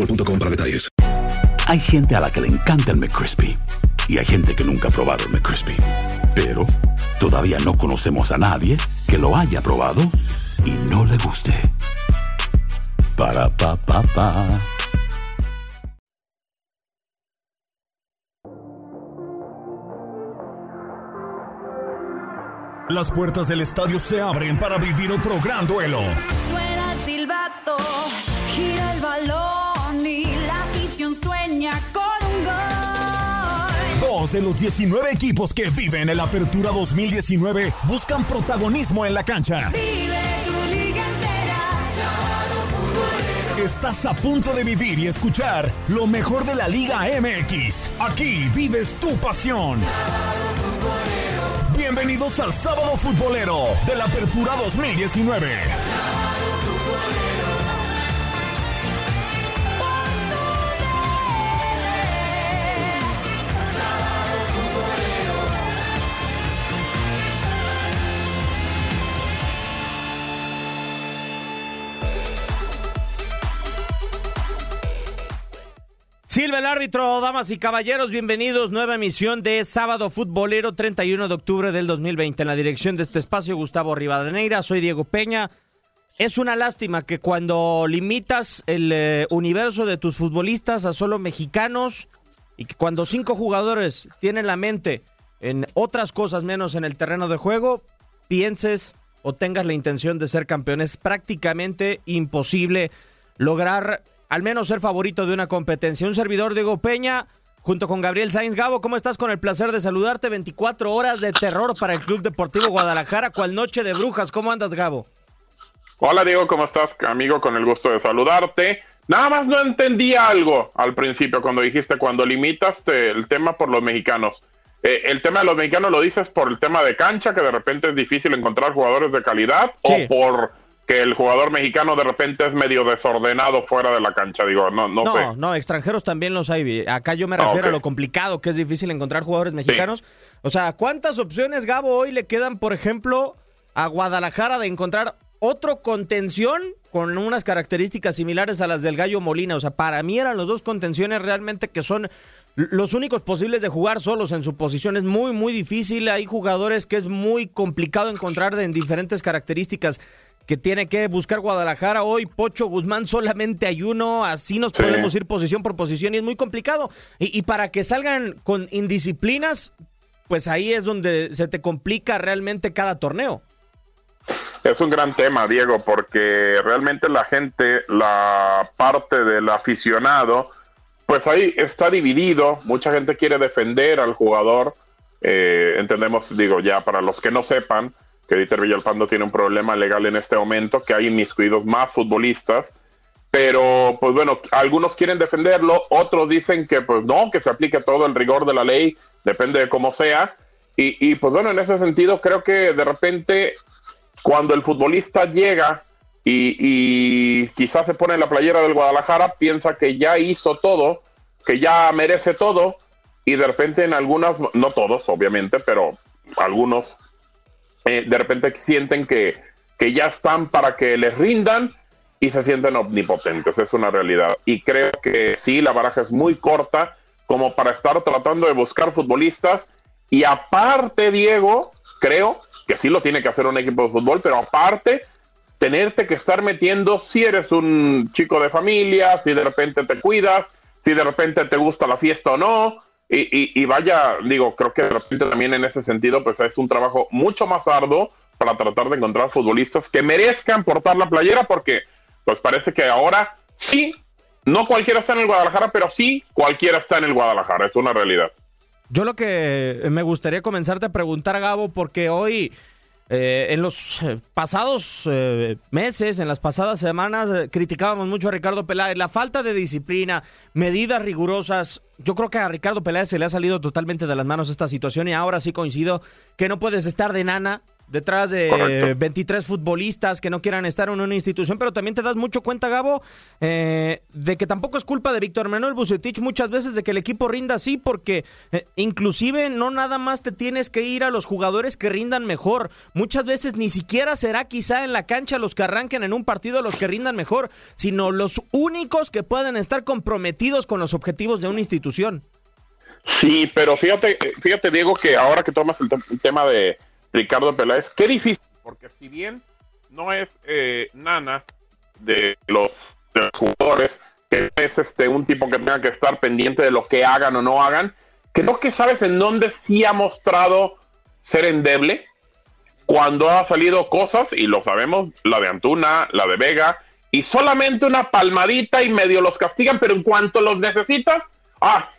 boostmobile.com para detalles. Hay gente a la que le encanta el McCrispy y hay gente que nunca ha probado el McCrispy. Pero todavía no conocemos a nadie que lo haya probado y no le guste. Para pa pa pa. Las puertas del estadio se abren para vivir otro gran duelo. Suena el silbato, gira el balón Dos de los 19 equipos que viven el Apertura 2019 buscan protagonismo en la cancha. Vive tu liga entera. Estás a punto de vivir y escuchar lo mejor de la Liga MX. Aquí vives tu pasión. Bienvenidos al Sábado Futbolero de la Apertura 2019. Silva el árbitro, damas y caballeros, bienvenidos. Nueva emisión de Sábado Futbolero, 31 de octubre del 2020. En la dirección de este espacio, Gustavo Rivadeneira, soy Diego Peña. Es una lástima que cuando limitas el eh, universo de tus futbolistas a solo mexicanos y que cuando cinco jugadores tienen la mente en otras cosas menos en el terreno de juego, pienses o tengas la intención de ser campeón. Es prácticamente imposible lograr al menos ser favorito de una competencia. Un servidor Diego Peña, junto con Gabriel Sainz Gabo, ¿cómo estás? Con el placer de saludarte. 24 horas de terror para el Club Deportivo Guadalajara, cual noche de brujas. ¿Cómo andas, Gabo? Hola Diego, ¿cómo estás, amigo? Con el gusto de saludarte. Nada más no entendí algo al principio cuando dijiste, cuando limitaste el tema por los mexicanos. Eh, el tema de los mexicanos lo dices por el tema de cancha, que de repente es difícil encontrar jugadores de calidad, Sí. o por que el jugador mexicano de repente es medio desordenado fuera de la cancha. Digo, no, no, No, sé. no, extranjeros también los hay. Acá yo me Ah, refiero a lo complicado que es difícil encontrar jugadores mexicanos. O sea, ¿cuántas opciones, Gabo, hoy le quedan, por ejemplo, a Guadalajara de encontrar otro contención con unas características similares a las del Gallo Molina? O sea, para mí eran los dos contenciones realmente que son los únicos posibles de jugar solos en su posición. Es muy, muy difícil. Hay jugadores que es muy complicado encontrar en diferentes características que tiene que buscar Guadalajara hoy. Pocho Guzmán solamente hay uno, así nos Sí. podemos ir posición por posición y es muy complicado. Y, y para que salgan con indisciplinas, pues ahí es donde se te complica realmente cada torneo. Es un gran tema, Diego, porque realmente la gente, la parte del aficionado, pues ahí está dividido. Mucha gente quiere defender al jugador. Eh, entendemos, digo, ya para los que no sepan, que Dieter Villalpando tiene un problema legal en este momento, que hay inmiscuidos más futbolistas. Pero, pues bueno, algunos quieren defenderlo, otros dicen que, pues no, que se aplique todo el rigor de la ley, depende de cómo sea. Y, y pues bueno, en ese sentido, creo que de repente cuando el futbolista llega y, y quizás se pone en la playera del Guadalajara, piensa que ya hizo todo, que ya merece todo, y de repente en algunas, no todos obviamente, pero algunos, eh, de repente sienten que, que ya están para que les rindan, y se sienten omnipotentes, es una realidad. Y creo que sí, la baraja es muy corta como para estar tratando de buscar futbolistas. Y aparte, Diego, creo que sí lo tiene que hacer un equipo de fútbol, pero aparte, tenerte que estar metiendo si eres un chico de familia, si de repente te cuidas, si de repente te gusta la fiesta o no. Y, y, vaya, digo, creo que de repente también en ese sentido, pues es un trabajo mucho más arduo para tratar de encontrar futbolistas que merezcan portar la playera, porque pues parece que ahora sí, no cualquiera está en el Guadalajara, pero sí cualquiera está en el Guadalajara, es una realidad. Yo lo que me gustaría comenzarte a preguntar, Gabo, porque hoy eh, en los eh, pasados eh, meses, en las pasadas semanas, criticábamos mucho a Ricardo Peláez. La falta de disciplina, medidas rigurosas. Yo creo que a Ricardo Peláez se le ha salido totalmente de las manos esta situación y ahora sí coincido que no puedes estar de nana detrás de 23 futbolistas que no quieran estar en una institución, pero también te das mucho cuenta, Gabo, eh, de que tampoco es culpa de Víctor Manuel Bucetich muchas veces de que el equipo rinda así, porque eh, inclusive no nada más te tienes que ir a los jugadores que rindan mejor, muchas veces ni siquiera será quizá en la cancha los que arranquen en un partido los que rindan mejor, sino los únicos que pueden estar comprometidos con los objetivos de una institución. Sí, pero fíjate, fíjate Diego, que ahora que tomas el tema de Ricardo Peláez. Qué difícil, porque si bien no es eh, nana de los, jugadores, que es este un tipo que tenga que estar pendiente de lo que hagan o no hagan, creo que sabes en dónde sí ha mostrado ser endeble cuando ha salido cosas, y lo sabemos, la de Antuna, la de Vega, y solamente una palmadita y medio los castigan, pero en cuanto los necesitas, ah,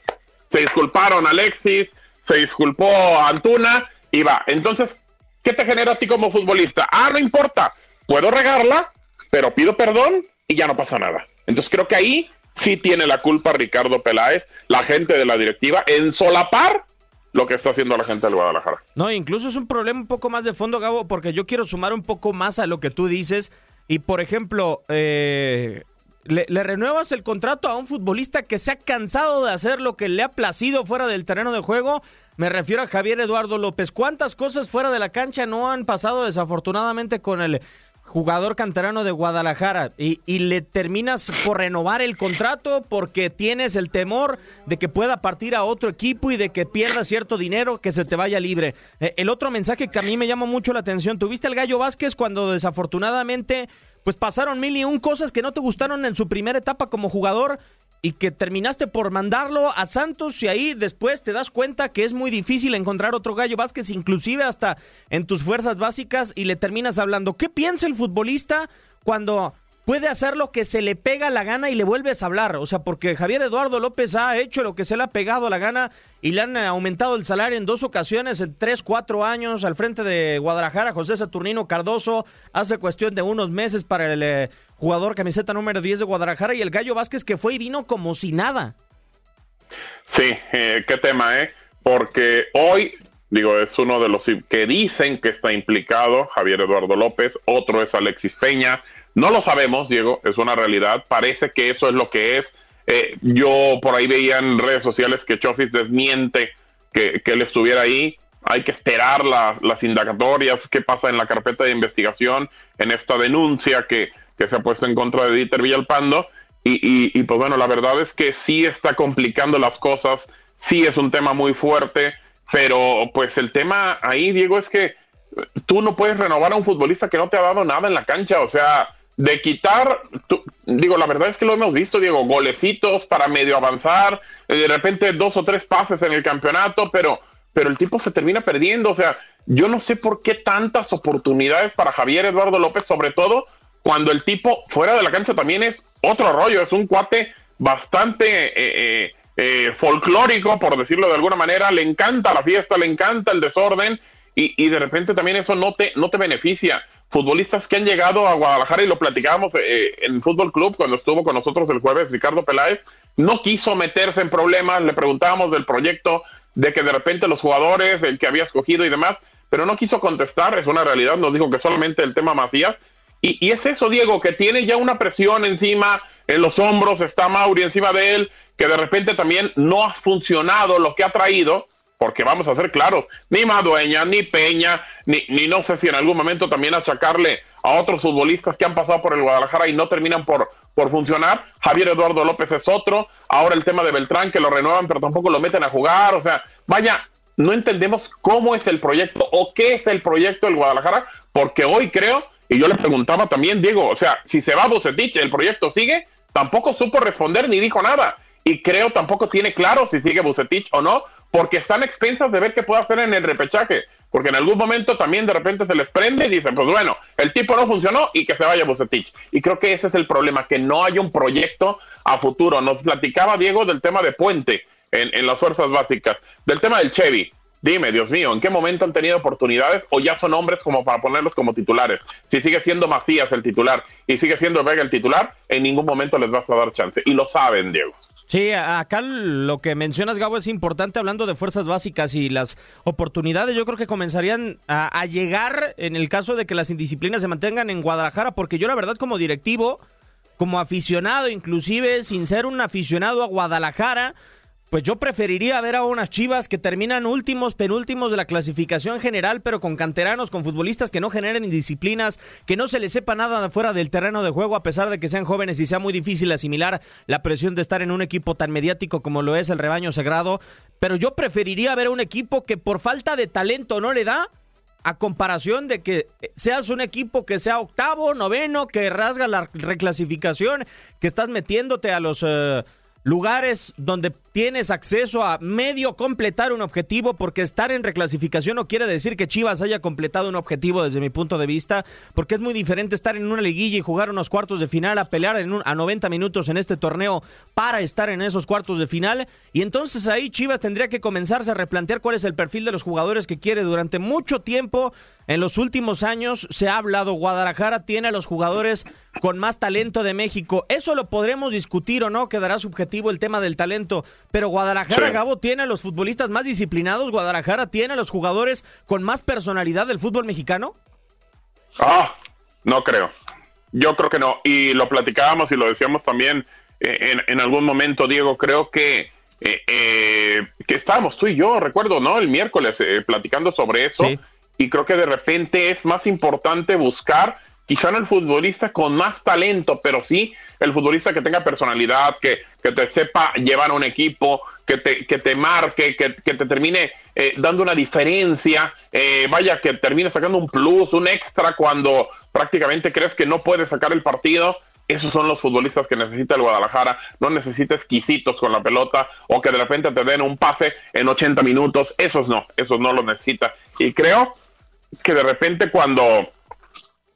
se disculparon Alexis, se disculpó Antuna, y va. Entonces, ¿qué te genera a ti como futbolista? Ah, no importa, puedo regarla, pero pido perdón y ya no pasa nada. Entonces creo que ahí sí tiene la culpa Ricardo Peláez, la gente de la directiva, en solapar lo que está haciendo la gente del Guadalajara. No, incluso es un problema un poco más de fondo, Gabo, porque yo quiero sumar un poco más a lo que tú dices. Y por ejemplo, eh, le, renuevas el contrato a un futbolista que se ha cansado de hacer lo que le ha placido fuera del terreno de juego. Me refiero a Javier Eduardo López. ¿Cuántas cosas fuera de la cancha no han pasado desafortunadamente con el jugador canterano de Guadalajara y, le terminas por renovar el contrato porque tienes el temor de que pueda partir a otro equipo y de que pierda cierto dinero, que se te vaya libre. Eh, el otro mensaje que a mí me llama mucho la atención, ¿tuviste al Gallo Vázquez cuando desafortunadamente pues pasaron mil y un cosas que no te gustaron en su primera etapa como jugador y que terminaste por mandarlo a Santos y ahí después te das cuenta que es muy difícil encontrar otro Gallo Vázquez, inclusive hasta en tus fuerzas básicas y le terminas hablando. ¿Qué piensa el futbolista cuando puede hacer lo que se le pega la gana y le vuelves a hablar. O sea, porque Javier Eduardo López ha hecho lo que se le ha pegado la gana y le han aumentado el salario en dos ocasiones, en tres, cuatro años, al frente de Guadalajara, José Saturnino Cardoso, hace cuestión de unos meses para el eh, jugador camiseta número 10 de Guadalajara y el Gallo Vázquez que fue y vino como si nada. Sí, eh, qué tema, ¿eh? Porque hoy Digo, es uno de los que dicen que está implicado Javier Eduardo López, otro es Alexis Peña, no lo sabemos, Diego, es una realidad. Parece que eso es lo que es. Eh, yo por ahí veía en redes sociales que Chofis desmiente que, él estuviera ahí. Hay que esperar las indagatorias, qué pasa en la carpeta de investigación, en esta denuncia que, se ha puesto en contra de Dieter Villalpando. Y, y, pues bueno, la verdad es que sí está complicando las cosas, sí es un tema muy fuerte, pero pues el tema ahí, Diego, es que tú no puedes renovar a un futbolista que no te ha dado nada en la cancha, o sea, de quitar, digo, la verdad es que lo hemos visto, Diego, golecitos para medio avanzar, eh, de repente dos o tres pases en el campeonato, pero, pero el tipo se termina perdiendo, o sea, yo no sé por qué tantas oportunidades para Javier Eduardo López, sobre todo cuando el tipo fuera de la cancha también es otro rollo, es un cuate bastante eh, eh, folclórico, por decirlo de alguna manera, le encanta la fiesta, le encanta el desorden y, y de repente también eso no te, no te beneficia futbolistas que han llegado a Guadalajara y lo platicábamos eh, en el Fútbol Club cuando estuvo con nosotros el jueves Ricardo Peláez, no quiso meterse en problemas, le preguntábamos del proyecto, de que de repente los jugadores, el que había escogido y demás, pero no quiso contestar, es una realidad, nos dijo que solamente el tema Macías. Y, y es eso, Diego, que tiene ya una presión encima, en los hombros, está Mauri encima de él, que de repente también no ha funcionado lo que ha traído, porque vamos a ser claros, ni Madueña, ni Peña, ni, ni no sé si en algún momento también achacarle a otros futbolistas que han pasado por el Guadalajara y no terminan por, por funcionar. Javier Eduardo López es otro. Ahora el tema de Beltrán, que lo renuevan, pero tampoco lo meten a jugar. O sea, vaya, no entendemos cómo es el proyecto o qué es el proyecto del Guadalajara, porque hoy creo, y yo le preguntaba también, Diego, o sea, si se va Bucetich, el proyecto sigue, tampoco supo responder ni dijo nada. Y creo tampoco tiene claro si sigue Bucetich o no, porque están expensas de ver qué puede hacer en el repechaje, porque en algún momento también de repente se les prende y dicen, pues bueno, el tipo no funcionó y que se vaya Bucetich. Y creo que ese es el problema, que no hay un proyecto a futuro. Nos platicaba Diego del tema de Puente en, en las fuerzas básicas, del tema del Chevy. Dime, Dios mío, ¿en qué momento han tenido oportunidades o ya son hombres como para ponerlos como titulares? Si sigue siendo Macías el titular y sigue siendo Vega el titular, en ningún momento les vas a dar chance. Y lo saben, Diego. Sí, acá lo que mencionas, Gabo, es importante hablando de fuerzas básicas y las oportunidades. Yo creo que comenzarían a, a, llegar en el caso de que las indisciplinas se mantengan en Guadalajara, porque yo la verdad como directivo, como aficionado, inclusive sin ser un aficionado a Guadalajara, pues yo preferiría ver a unas chivas que terminan últimos, penúltimos de la clasificación general, pero con canteranos, con futbolistas que no generen indisciplinas, que no se les sepa nada fuera del terreno de juego, a pesar de que sean jóvenes y sea muy difícil asimilar la presión de estar en un equipo tan mediático como lo es el rebaño sagrado. Pero yo preferiría ver a un equipo que por falta de talento no le da, a comparación de que seas un equipo que sea octavo, noveno, que rasga la reclasificación, que estás metiéndote a los... Uh, lugares donde tienes acceso a medio completar un objetivo, porque estar en reclasificación no quiere decir que Chivas haya completado un objetivo desde mi punto de vista, porque es muy diferente estar en una liguilla y jugar unos cuartos de final a pelear en un, a 90 minutos en este torneo para estar en esos cuartos de final. Y entonces ahí Chivas tendría que comenzarse a replantear cuál es el perfil de los jugadores que quiere durante mucho tiempo. En los últimos años se ha hablado, Guadalajara tiene a los jugadores con más talento de México. Eso lo podremos discutir o no, quedará subjetivo el tema del talento pero Guadalajara, sí. Gabo, tiene a los futbolistas más disciplinados. Guadalajara tiene a los jugadores con más personalidad del fútbol mexicano. Ah, no creo. Yo creo que no. Y lo platicábamos y lo decíamos también eh, en, en, algún momento, Diego. Creo que, eh, eh, que estábamos tú y yo, recuerdo, ¿no? El miércoles platicando sobre eso. Sí. Y creo que de repente es más importante buscar quizá no el futbolista con más talento, pero sí el futbolista que tenga personalidad, que, que te sepa llevar a un equipo, que te, que te marque, que, que te termine eh, dando una diferencia, eh, vaya, que termine sacando un plus, un extra cuando prácticamente crees que no puedes sacar el partido. Esos son los futbolistas que necesita el Guadalajara. No necesita exquisitos con la pelota o que de repente te den un pase en 80 minutos. Esos no, esos no los necesita. Y creo que de repente cuando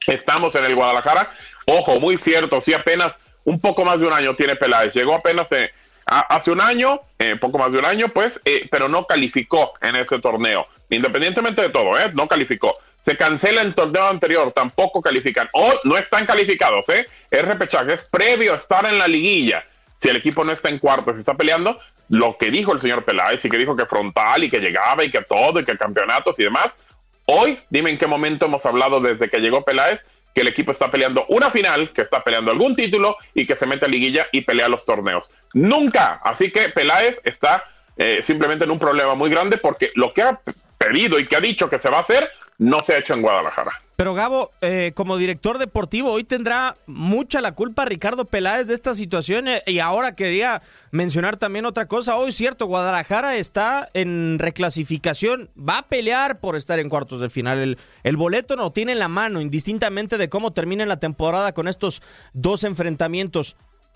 estamos en el Guadalajara. Ojo, muy cierto, sí, apenas un poco más de un año tiene Peláez. Llegó apenas eh, hace un año, eh, poco más de un año, pues, eh, pero no calificó en ese torneo. Independientemente de todo, ¿eh? No calificó. Se cancela el torneo anterior, tampoco califican. O no están calificados, ¿eh? Es repechaje, es previo a estar en la liguilla. Si el equipo no está en cuarto, se está peleando, lo que dijo el señor Peláez y que dijo que frontal y que llegaba y que todo y que campeonatos y demás, Hoy, dime en qué momento hemos hablado desde que llegó Peláez que el equipo está peleando una final, que está peleando algún título y que se mete a liguilla y pelea los torneos. Nunca. Así que Peláez está eh, simplemente en un problema muy grande porque lo que ha pedido y que ha dicho que se va a hacer no se ha hecho en Guadalajara. Pero Gabo, eh, como director deportivo, hoy tendrá mucha la culpa Ricardo Peláez de esta situación. Eh, y ahora quería mencionar también otra cosa. Hoy, cierto, Guadalajara está en reclasificación. Va a pelear por estar en cuartos de final. El, el boleto no tiene en la mano, indistintamente de cómo termine la temporada con estos dos enfrentamientos.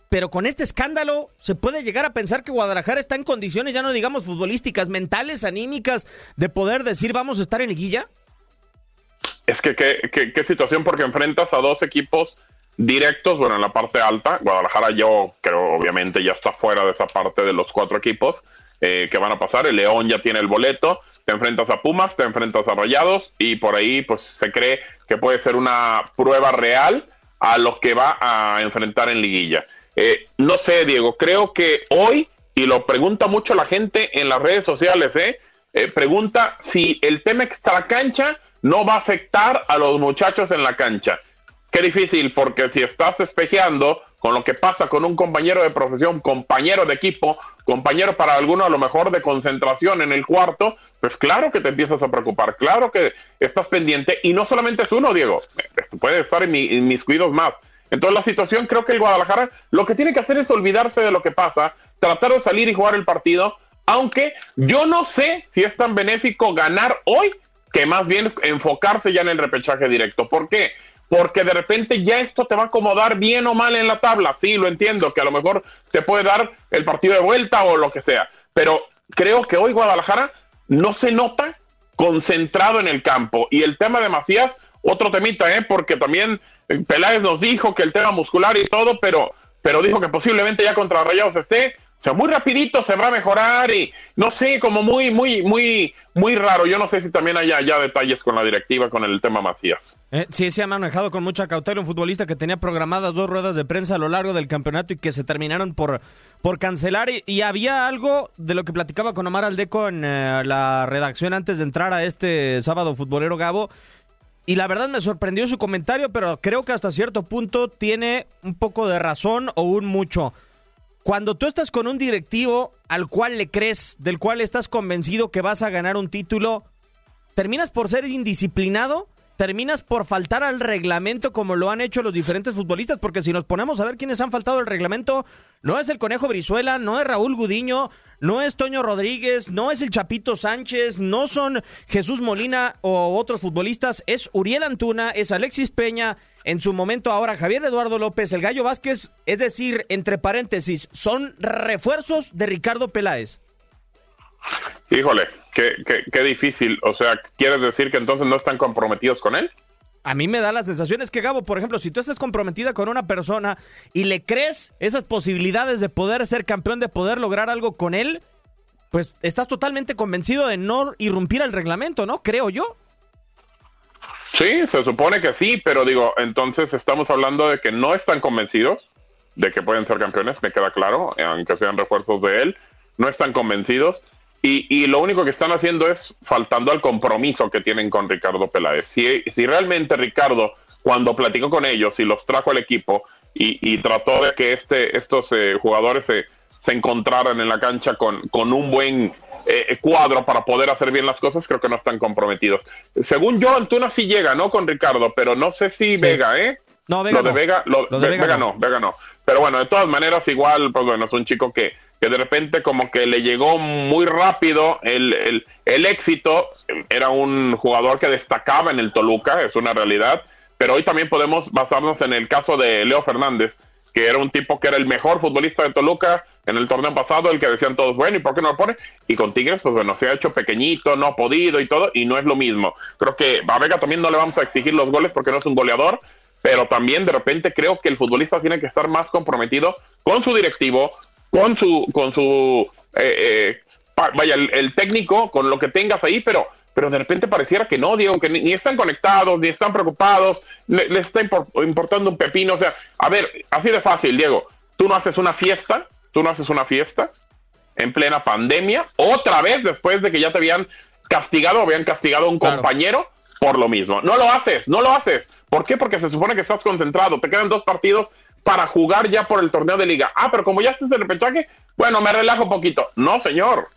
Pero con este escándalo se puede llegar a pensar que Guadalajara está en condiciones, ya no digamos futbolísticas, mentales, anímicas, de poder decir vamos a estar en liguilla. Es que qué, qué, situación, porque enfrentas a dos equipos directos, bueno, en la parte alta. Guadalajara yo creo obviamente ya está fuera de esa parte de los cuatro equipos eh, que van a pasar. El León ya tiene el boleto. Te enfrentas a Pumas, te enfrentas a Rayados y por ahí pues se cree que puede ser una prueba real a lo que va a enfrentar en liguilla. Eh, no sé, Diego, creo que hoy, y lo pregunta mucho la gente en las redes sociales, ¿eh? eh pregunta si el tema extracancha no va a afectar a los muchachos en la cancha. qué difícil, porque si estás espejeando con lo que pasa con un compañero de profesión, compañero de equipo, compañero para alguno a lo mejor de concentración en el cuarto, pues claro que te empiezas a preocupar, claro que estás pendiente y no solamente es uno, Diego, puede estar en, mis cuidos más. Entonces la situación creo que el Guadalajara lo que tiene que hacer es olvidarse de lo que pasa, tratar de salir y jugar el partido, aunque yo no sé si es tan benéfico ganar hoy que más bien enfocarse ya en el repechaje directo. ¿Por qué? porque de repente ya esto te va a acomodar bien o mal en la tabla. Sí, lo entiendo, que a lo mejor te puede dar el partido de vuelta o lo que sea, pero creo que hoy Guadalajara no se nota concentrado en el campo. Y el tema de Macías, otro temita, ¿eh? porque también Peláez nos dijo que el tema muscular y todo, pero, pero dijo que posiblemente ya contra Rayados esté. O sea, muy rapidito se va a mejorar y no sé, como muy, muy, muy, muy raro. Yo no sé si también haya ya detalles con la directiva con el tema Macías. Eh, sí, se ha manejado con mucha cautela un futbolista que tenía programadas dos ruedas de prensa a lo largo del campeonato y que se terminaron por, por cancelar. Y, había algo de lo que platicaba con Omar Aldeco en eh, la redacción antes de entrar a este sábado futbolero Gabo. Y la verdad me sorprendió su comentario, pero creo que hasta cierto punto tiene un poco de razón o un mucho. Cuando tú estás con un directivo al cual le crees, del cual estás convencido que vas a ganar un título, terminas por ser indisciplinado, terminas por faltar al reglamento como lo han hecho los diferentes futbolistas, porque si nos ponemos a ver quiénes han faltado al reglamento, no es el Conejo Brizuela, no es Raúl Gudiño, no es Toño Rodríguez, no es el Chapito Sánchez, no son Jesús Molina o otros futbolistas, es Uriel Antuna, es Alexis Peña, en su momento ahora Javier Eduardo López, el Gallo Vázquez, es decir, entre paréntesis, son refuerzos de Ricardo Peláez. Híjole, qué, qué, difícil. O sea, ¿quieres decir que entonces no están comprometidos con él? A mí me da la sensación es que Gabo, por ejemplo, si tú estás comprometida con una persona y le crees esas posibilidades de poder ser campeón, de poder lograr algo con él, pues estás totalmente convencido de no irrumpir el reglamento, ¿no? Creo yo. Sí, se supone que sí, pero digo, entonces estamos hablando de que no están convencidos de que pueden ser campeones, me queda claro, aunque sean refuerzos de él, no están convencidos. Y, lo único que están haciendo es faltando al compromiso que tienen con Ricardo Peláez. Si, si realmente Ricardo, cuando platicó con ellos y los trajo al equipo y, trató de que este, estos eh, jugadores se, se encontraran en la cancha con, con un buen eh, cuadro para poder hacer bien las cosas, creo que no están comprometidos. Según yo, Antuna sí llega, ¿no? Con Ricardo, pero no sé si Vega, ¿eh? No, Vega lo de Vega, lo, de Vega, no. Vega no. Pero bueno, de todas maneras, igual, pues bueno, es un chico que, que de repente como que le llegó muy rápido el, el, el éxito. Era un jugador que destacaba en el Toluca, es una realidad. Pero hoy también podemos basarnos en el caso de Leo Fernández, que era un tipo que era el mejor futbolista de Toluca en el torneo pasado, el que decían todos, bueno, ¿y por qué no lo pone? Y con Tigres, pues bueno, se ha hecho pequeñito, no ha podido y todo, y no es lo mismo. Creo que a Vega también no le vamos a exigir los goles porque no es un goleador, pero también de repente creo que el futbolista tiene que estar más comprometido con su directivo, con su, con su, eh, eh, vaya, el, técnico, con lo que tengas ahí, pero pero de repente pareciera que no, Diego, que ni, están conectados, ni están preocupados, les le está importando un pepino. O sea, a ver, así de fácil, Diego, tú no haces una fiesta, tú no haces una fiesta en plena pandemia, otra vez después de que ya te habían castigado, habían castigado a un compañero por lo mismo. No lo haces, no lo haces. ¿Por qué? Porque se supone que estás concentrado, te quedan dos partidos para jugar ya por el torneo de liga. Ah, pero como ya estás en el pechaje, bueno, me relajo un poquito. No, señor.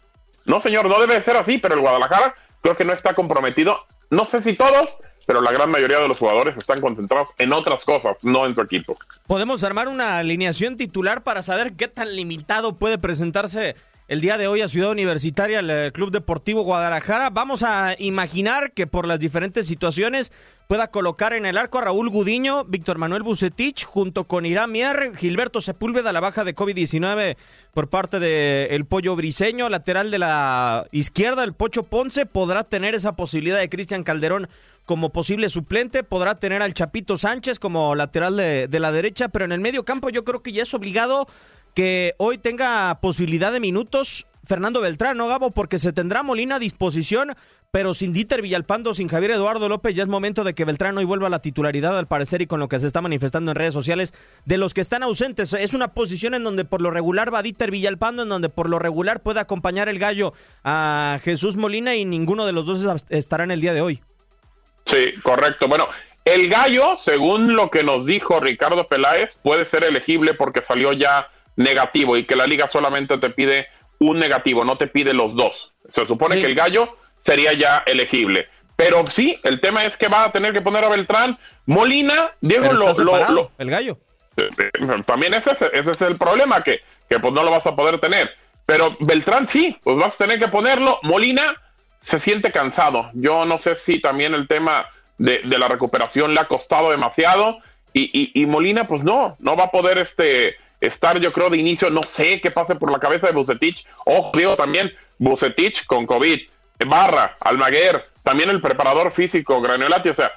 No, señor, no debe ser así, pero el Guadalajara creo que no está comprometido. No sé si todos, pero la gran mayoría de los jugadores están concentrados en otras cosas, no en su equipo. Podemos armar una alineación titular para saber qué tan limitado puede presentarse el día de hoy a Ciudad Universitaria, el eh, Club Deportivo Guadalajara. Vamos a imaginar que por las diferentes situaciones pueda colocar en el arco a Raúl Gudiño, Víctor Manuel Bucetich, junto con Irán Mier, Gilberto Sepúlveda, la baja de COVID-19 por parte del el Pollo Briseño, lateral de la izquierda, el Pocho Ponce, podrá tener esa posibilidad de Cristian Calderón como posible suplente, podrá tener al Chapito Sánchez como lateral de, de la derecha, pero en el medio campo yo creo que ya es obligado que hoy tenga posibilidad de minutos Fernando Beltrán, ¿no, Gabo? Porque se tendrá Molina a disposición, pero sin Dieter Villalpando, sin Javier Eduardo López, ya es momento de que Beltrán hoy vuelva a la titularidad, al parecer, y con lo que se está manifestando en redes sociales, de los que están ausentes. Es una posición en donde por lo regular va Dieter Villalpando, en donde por lo regular puede acompañar el gallo a Jesús Molina y ninguno de los dos estará en el día de hoy. Sí, correcto. Bueno, El gallo, según lo que nos dijo Ricardo Peláez, puede ser elegible porque salió ya negativo y que la liga solamente te pide un negativo, no te pide los dos. Se supone que el gallo sería ya elegible. Pero sí, el tema es que va a tener que poner a Beltrán. Molina, Diego, lo, lo, el gallo. Eh, eh, también ese, ese es el problema, que, que pues no lo vas a poder tener. Pero Beltrán sí, pues vas a tener que ponerlo. Molina se siente cansado. Yo no sé si también el tema de, la recuperación le ha costado demasiado. Y, y, Molina, pues no, no va a poder este, estar, yo creo, de inicio. No sé qué pase por la cabeza de Bucetich. Ojo, digo también, Bucetich con COVID. Barra, Almaguer, también el preparador físico, Granolati, o sea,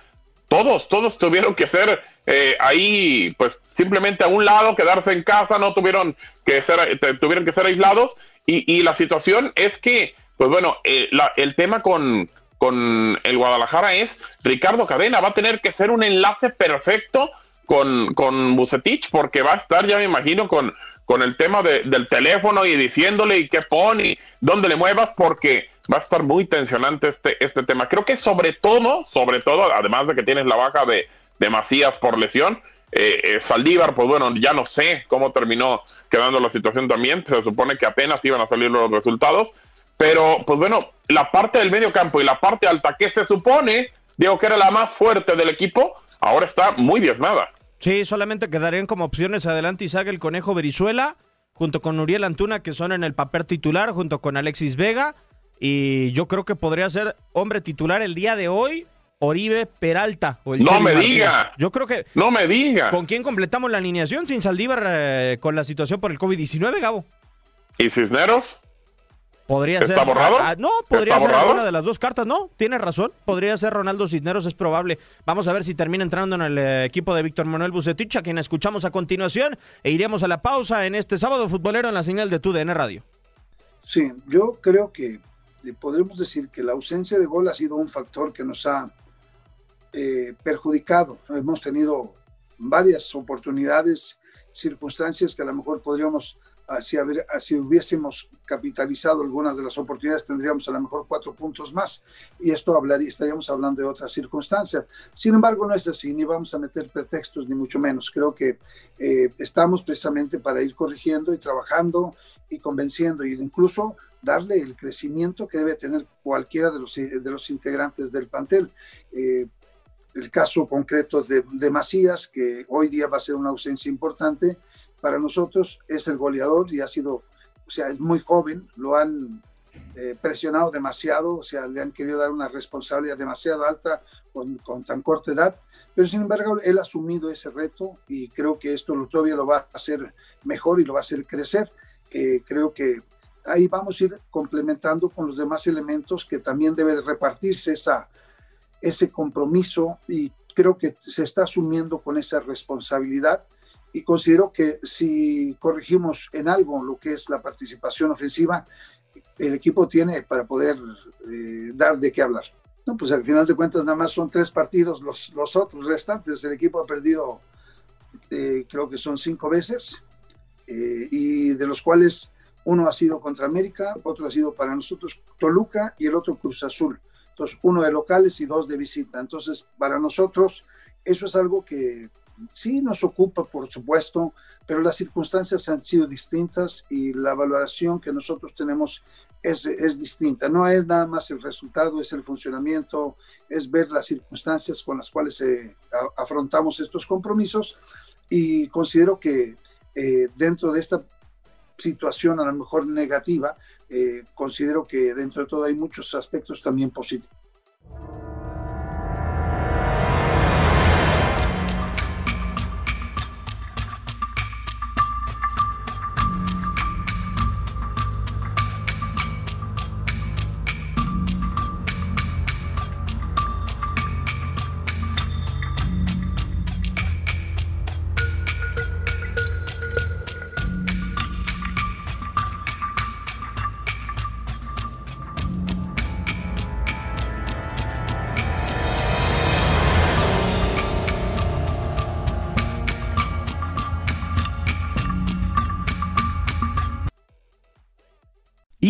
todos, todos tuvieron que ser eh, ahí, pues simplemente a un lado, quedarse en casa, no tuvieron que ser, tuvieron que ser aislados. Y, la situación es que, pues bueno, eh, el tema con, con el Guadalajara es Ricardo Cadena, va a tener que ser un enlace perfecto con, con Bucetich, porque va a estar, ya me imagino, con, con el tema del teléfono y diciéndole y qué pone y dónde le muevas, porque va a estar muy tensionante este, este tema. Creo que sobre todo, sobre todo, además de que tienes la baja de, de Macías por lesión, eh, eh, Saldívar, pues bueno, ya no sé cómo terminó quedando la situación también, se supone que apenas iban a salir los resultados, pero pues bueno, la parte del medio campo y la parte alta que se supone, digo que era la más fuerte del equipo, ahora está muy diezmada. Sí, solamente quedarían como opciones adelante Isaac el Conejo Berizuela, junto con Uriel Antuna, que son en el papel titular, junto con Alexis Vega, y yo creo que podría ser hombre titular el día de hoy, Oribe Peralta. O no me diga. Yo creo que. No me diga. ¿Con quién completamos la alineación sin Saldívar eh, con la situación por el COVID-19, Gabo? ¿Y Cisneros? Podría ¿Está ser. borrado? Ah, no, podría ser una de las dos cartas. No, tiene razón. Podría ser Ronaldo Cisneros, es probable. Vamos a ver si termina entrando en el eh, equipo de Víctor Manuel Bucetich, a quien escuchamos a continuación. E iremos a la pausa en este sábado futbolero en la señal de TUDN Radio. Sí, yo creo que podremos decir que la ausencia de gol ha sido un factor que nos ha eh, perjudicado. Hemos tenido varias oportunidades, circunstancias que a lo mejor podríamos si, si, hubiésemos capitalizado algunas de las oportunidades, tendríamos a lo mejor cuatro puntos más y esto hablaría, estaríamos hablando de otras circunstancias. Sin embargo, no es así, ni vamos a meter pretextos, ni mucho menos. Creo que eh, estamos precisamente para ir corrigiendo y trabajando y convenciendo e incluso darle el crecimiento que debe tener cualquiera de los, de los integrantes del plantel. Eh, el caso concreto de, de Macías, que hoy día va a ser una ausencia importante, para nosotros es el goleador y ha sido, o sea, es muy joven, lo han eh, presionado demasiado, o sea, le han querido dar una responsabilidad demasiado alta con, con, tan corta edad, pero sin embargo él ha asumido ese reto y creo que esto todavía lo va a hacer mejor y lo va a hacer crecer. Eh, creo que ahí vamos a ir complementando con los demás elementos que también debe repartirse esa, ese compromiso y creo que se está asumiendo con esa responsabilidad y considero que si corregimos en algo lo que es la participación ofensiva, el equipo tiene para poder eh, dar de qué hablar. No, pues al final de cuentas nada más son tres partidos, los, los otros restantes, el equipo ha perdido eh, creo que son cinco veces, eh, y de los cuales uno ha sido contra América, otro ha sido para nosotros Toluca y el otro Cruz Azul. Entonces, uno de locales y dos de visita. Entonces, para nosotros, eso es algo que sí nos ocupa, por supuesto, pero las circunstancias han sido distintas y la valoración que nosotros tenemos es, es, distinta. No es nada más el resultado, es el funcionamiento, es ver las circunstancias con las cuales eh, afrontamos estos compromisos y considero que eh, dentro de esta situación a lo mejor negativa, eh, considero que dentro de todo hay muchos aspectos también positivos.